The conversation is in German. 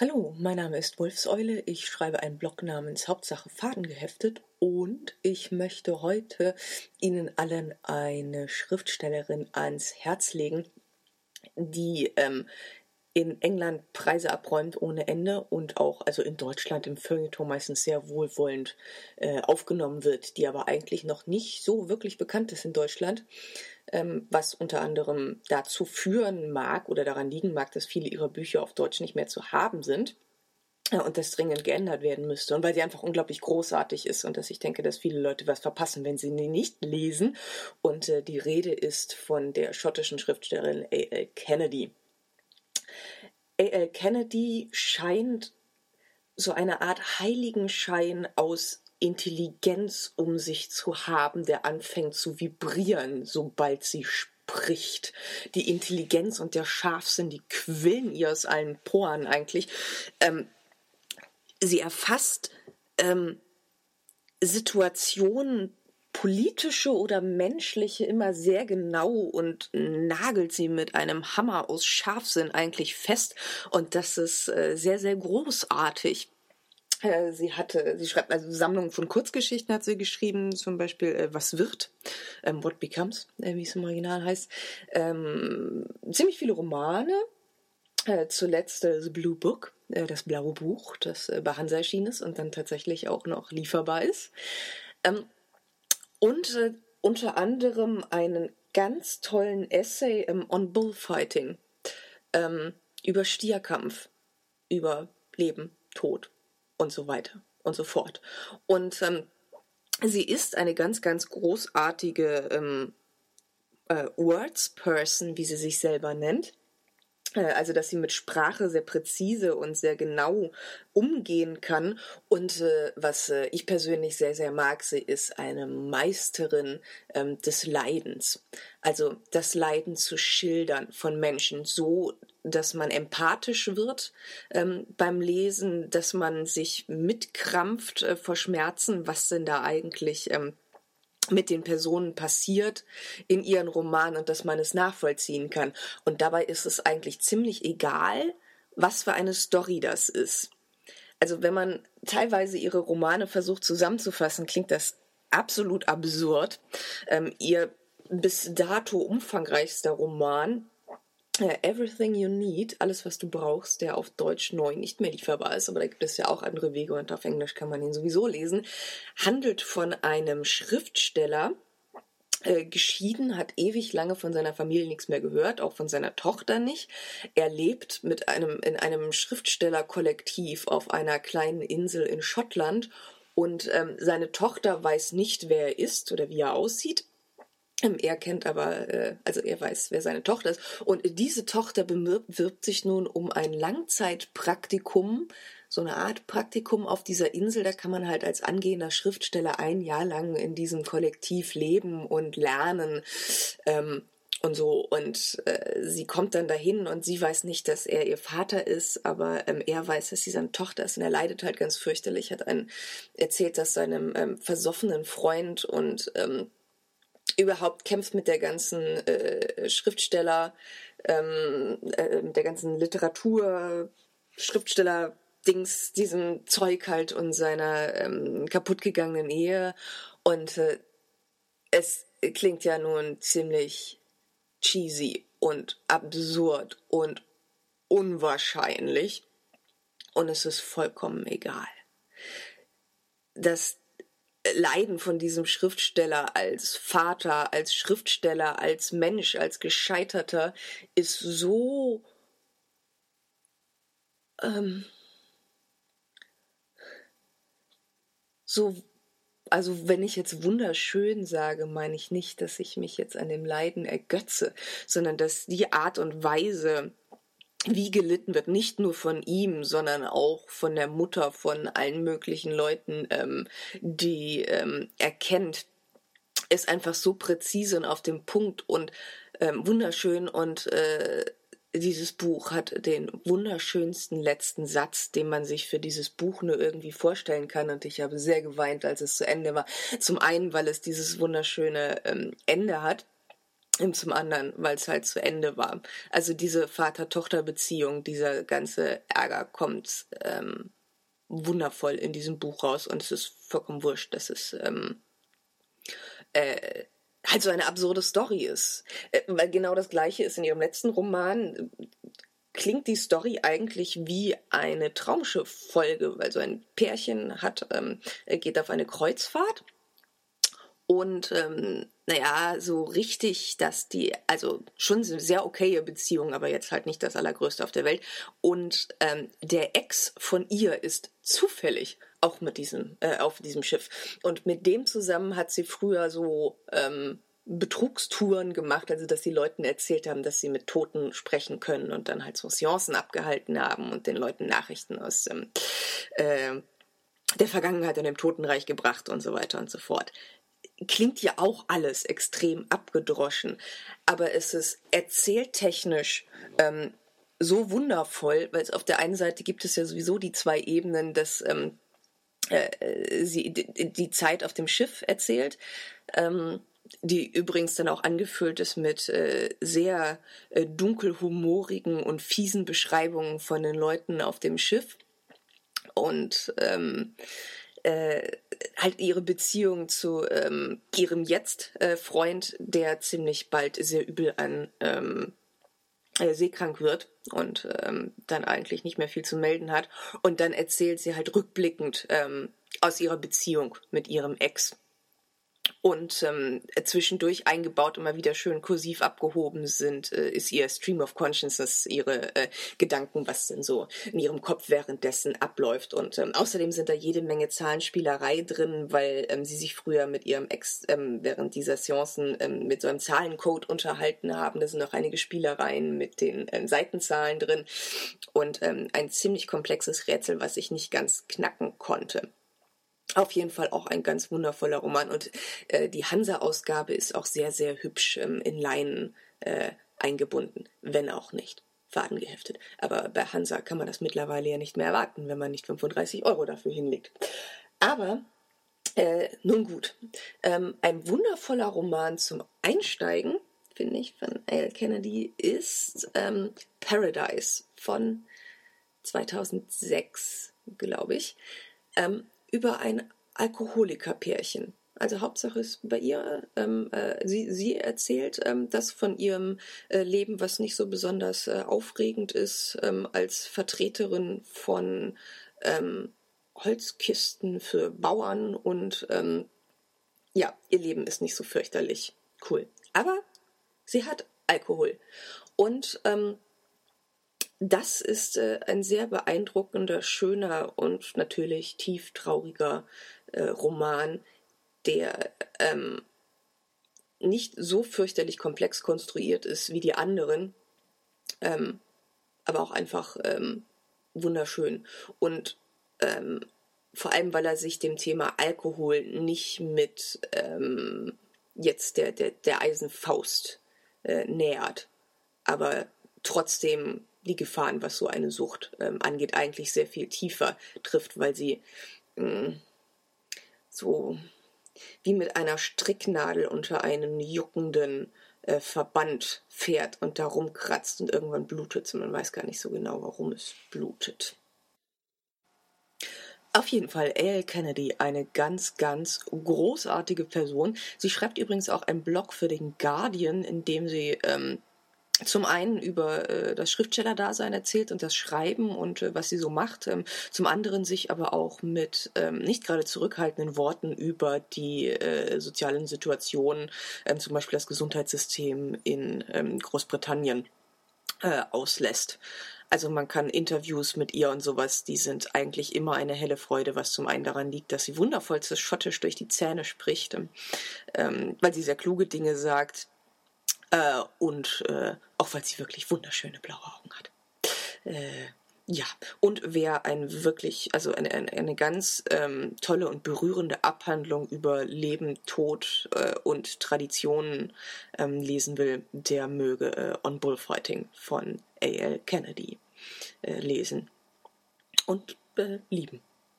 Hallo, mein Name ist Wolfseule. Ich schreibe einen Blog namens Hauptsache Faden geheftet und ich möchte heute Ihnen allen eine Schriftstellerin ans Herz legen, die ähm, in England Preise abräumt ohne Ende und auch also in Deutschland im Feuilleton meistens sehr wohlwollend äh, aufgenommen wird, die aber eigentlich noch nicht so wirklich bekannt ist in Deutschland was unter anderem dazu führen mag oder daran liegen mag, dass viele ihrer Bücher auf Deutsch nicht mehr zu haben sind äh, und das dringend geändert werden müsste. Und weil sie einfach unglaublich großartig ist und dass ich denke, dass viele Leute was verpassen, wenn sie sie nicht lesen. Und äh, die Rede ist von der schottischen Schriftstellerin A.L. Kennedy. A.L. Kennedy scheint so eine Art Heiligenschein aus Intelligenz um sich zu haben, der anfängt zu vibrieren, sobald sie spricht. Die Intelligenz und der Scharfsinn, die quillen ihr aus allen Poren eigentlich. Ähm, sie erfasst ähm, Situationen, politische oder menschliche, immer sehr genau und nagelt sie mit einem Hammer aus Scharfsinn eigentlich fest. Und das ist äh, sehr, sehr großartig. Äh, sie hatte, sie schreibt also Sammlungen von Kurzgeschichten hat sie geschrieben, zum Beispiel äh, Was wird, ähm, What Becomes, äh, wie es im Original heißt. Ähm, ziemlich viele Romane, äh, zuletzt äh, The Blue Book, äh, das blaue Buch, das bei Hansa erschienen ist und dann tatsächlich auch noch lieferbar ist. Ähm, und unter anderem einen ganz tollen Essay ähm, on Bullfighting, ähm, über Stierkampf, über Leben, Tod und so weiter und so fort. Und ähm, sie ist eine ganz, ganz großartige ähm, äh, Words-Person, wie sie sich selber nennt. Äh, also, dass sie mit Sprache sehr präzise und sehr genau umgehen kann. Und äh, was äh, ich persönlich sehr, sehr mag, sie ist eine Meisterin ähm, des Leidens. Also das Leiden zu schildern von Menschen so, dass man empathisch wird ähm, beim Lesen, dass man sich mitkrampft äh, vor Schmerzen, was denn da eigentlich ähm, mit den Personen passiert in ihren Romanen und dass man es nachvollziehen kann. Und dabei ist es eigentlich ziemlich egal, was für eine Story das ist. Also wenn man teilweise ihre Romane versucht zusammenzufassen, klingt das absolut absurd. Ähm, ihr bis dato umfangreichster Roman Everything You Need, alles was du brauchst, der auf Deutsch neu nicht mehr lieferbar ist, aber da gibt es ja auch andere Wege und auf Englisch kann man ihn sowieso lesen, handelt von einem Schriftsteller, äh, geschieden, hat ewig lange von seiner Familie nichts mehr gehört, auch von seiner Tochter nicht. Er lebt mit einem, in einem Schriftstellerkollektiv auf einer kleinen Insel in Schottland und ähm, seine Tochter weiß nicht, wer er ist oder wie er aussieht. Ähm, er kennt aber, äh, also er weiß, wer seine Tochter ist. Und diese Tochter bewirbt sich nun um ein Langzeitpraktikum, so eine Art Praktikum auf dieser Insel. Da kann man halt als angehender Schriftsteller ein Jahr lang in diesem Kollektiv leben und lernen. Ähm, und so und äh, sie kommt dann dahin und sie weiß nicht, dass er ihr Vater ist, aber ähm, er weiß, dass sie seine Tochter ist und er leidet halt ganz fürchterlich. Hat einen erzählt, dass seinem ähm, versoffenen Freund und ähm, überhaupt kämpft mit der ganzen äh, Schriftsteller, ähm, äh, mit der ganzen Literatur, Schriftsteller, Dings, diesem Zeug halt und seiner ähm, kaputtgegangenen Ehe. Und äh, es klingt ja nun ziemlich cheesy und absurd und unwahrscheinlich. Und es ist vollkommen egal. Das Leiden von diesem Schriftsteller als Vater, als Schriftsteller, als Mensch, als Gescheiterter ist so ähm, so also wenn ich jetzt wunderschön sage, meine ich nicht, dass ich mich jetzt an dem Leiden ergötze, sondern dass die Art und Weise, wie gelitten wird, nicht nur von ihm, sondern auch von der Mutter, von allen möglichen Leuten, ähm, die ähm, er kennt, ist einfach so präzise und auf dem Punkt und ähm, wunderschön und äh, dieses Buch hat den wunderschönsten letzten Satz, den man sich für dieses Buch nur irgendwie vorstellen kann. Und ich habe sehr geweint, als es zu Ende war. Zum einen, weil es dieses wunderschöne ähm, Ende hat und zum anderen, weil es halt zu Ende war. Also diese Vater-Tochter-Beziehung, dieser ganze Ärger kommt ähm, wundervoll in diesem Buch raus und es ist vollkommen wurscht, dass es ähm, äh, halt so eine absurde Story ist. Äh, weil genau das gleiche ist in ihrem letzten Roman. Klingt die Story eigentlich wie eine Traumschiff-Folge, weil so ein Pärchen hat, ähm, geht auf eine Kreuzfahrt und ähm, naja, so richtig, dass die, also schon eine sehr okaye Beziehung, aber jetzt halt nicht das Allergrößte auf der Welt. Und ähm, der Ex von ihr ist zufällig auch mit diesem, äh, auf diesem Schiff. Und mit dem zusammen hat sie früher so ähm, Betrugstouren gemacht, also dass die Leuten erzählt haben, dass sie mit Toten sprechen können und dann halt so Seancen abgehalten haben und den Leuten Nachrichten aus ähm, äh, der Vergangenheit und dem Totenreich gebracht und so weiter und so fort klingt ja auch alles extrem abgedroschen, aber es ist erzähltechnisch ähm, so wundervoll, weil es auf der einen Seite gibt es ja sowieso die zwei Ebenen, dass ähm, äh, sie die, die, Zeit auf dem Schiff erzählt, ähm, die übrigens dann auch angefüllt ist mit äh, sehr äh, dunkelhumorigen und fiesen Beschreibungen von den Leuten auf dem Schiff. Und ähm, äh, halt ihre Beziehung zu ähm, ihrem Jetzt-Freund, der ziemlich bald sehr übel an ähm, äh, seekrank wird und ähm, dann eigentlich nicht mehr viel zu melden hat. Und dann erzählt sie halt rückblickend ähm, aus ihrer Beziehung mit ihrem Ex und ähm, zwischendurch eingebaut immer wieder schön kursiv abgehoben sind, äh, ist ihr Stream of Consciousness, ihre äh, Gedanken, was denn so in ihrem Kopf währenddessen abläuft. Und ähm, außerdem sind da jede Menge Zahlenspielerei drin, weil ähm, sie sich früher mit ihrem Ex ähm, während dieser Seancen ähm, mit so einem Zahlencode unterhalten haben. Da sind auch einige Spielereien mit den ähm, Seitenzahlen drin und ähm, ein ziemlich komplexes Rätsel, was ich nicht ganz knacken konnte. Auf jeden Fall auch ein ganz wundervoller Roman und äh, die Hansa-Ausgabe ist auch sehr, sehr hübsch ähm, in Leinen äh, eingebunden, wenn auch nicht fadengeheftet. Aber bei Hansa kann man das mittlerweile ja nicht mehr erwarten, wenn man nicht 35 Euro dafür hinlegt. Aber äh, nun gut, ähm, ein wundervoller Roman zum Einsteigen, finde ich, von Al Kennedy ist ähm, Paradise von 2006, glaube ich. Ähm, über ein Alkoholikerpärchen. Also Hauptsache ist bei ihr, ähm, äh, sie, sie erzählt ähm, das von ihrem äh, Leben, was nicht so besonders äh, aufregend ist, ähm, als Vertreterin von ähm, Holzkisten für Bauern und ähm, ja, ihr Leben ist nicht so fürchterlich cool. Aber sie hat Alkohol. Und ähm, das ist äh, ein sehr beeindruckender, schöner und natürlich tief trauriger äh, Roman, der ähm, nicht so fürchterlich komplex konstruiert ist wie die anderen, ähm, aber auch einfach ähm, wunderschön. Und ähm, vor allem, weil er sich dem Thema Alkohol nicht mit ähm, jetzt der, der, der Eisenfaust äh, nähert, aber trotzdem die Gefahren, was so eine Sucht ähm, angeht, eigentlich sehr viel tiefer trifft, weil sie mh, mm, so wie mit einer Stricknadel unter einen juckenden äh, Verband fährt und darum kratzt und irgendwann blutet es. Man weiß gar nicht so genau, warum es blutet. Auf jeden Fall A.L. Kennedy, eine ganz, ganz großartige Person. Sie schreibt übrigens auch einen Blog für den Guardian, in dem sie ähm, zum einen über äh, das Schriftstellerdasein erzählt und das Schreiben und äh, was sie so macht, ähm, zum anderen sich aber auch mit ähm, nicht gerade zurückhaltenden Worten über die äh, sozialen Situationen, ähm, zum Beispiel das Gesundheitssystem in ähm, Großbritannien, äh, auslässt. Also man kann Interviews mit ihr und sowas, die sind eigentlich immer eine helle Freude, was zum einen daran liegt, dass sie wundervollstes Schottisch durch die Zähne spricht, ähm, weil sie sehr kluge Dinge sagt, äh, und äh, auch weil sie wirklich wunderschöne blaue Augen hat. Äh, ja, und wer ein wirklich, also eine, eine, eine ganz ähm, tolle und berührende Abhandlung über Leben, Tod äh, und Traditionen ähm, lesen will, der möge äh, On Bullfighting von A.L. Kennedy äh, lesen und äh, lieben.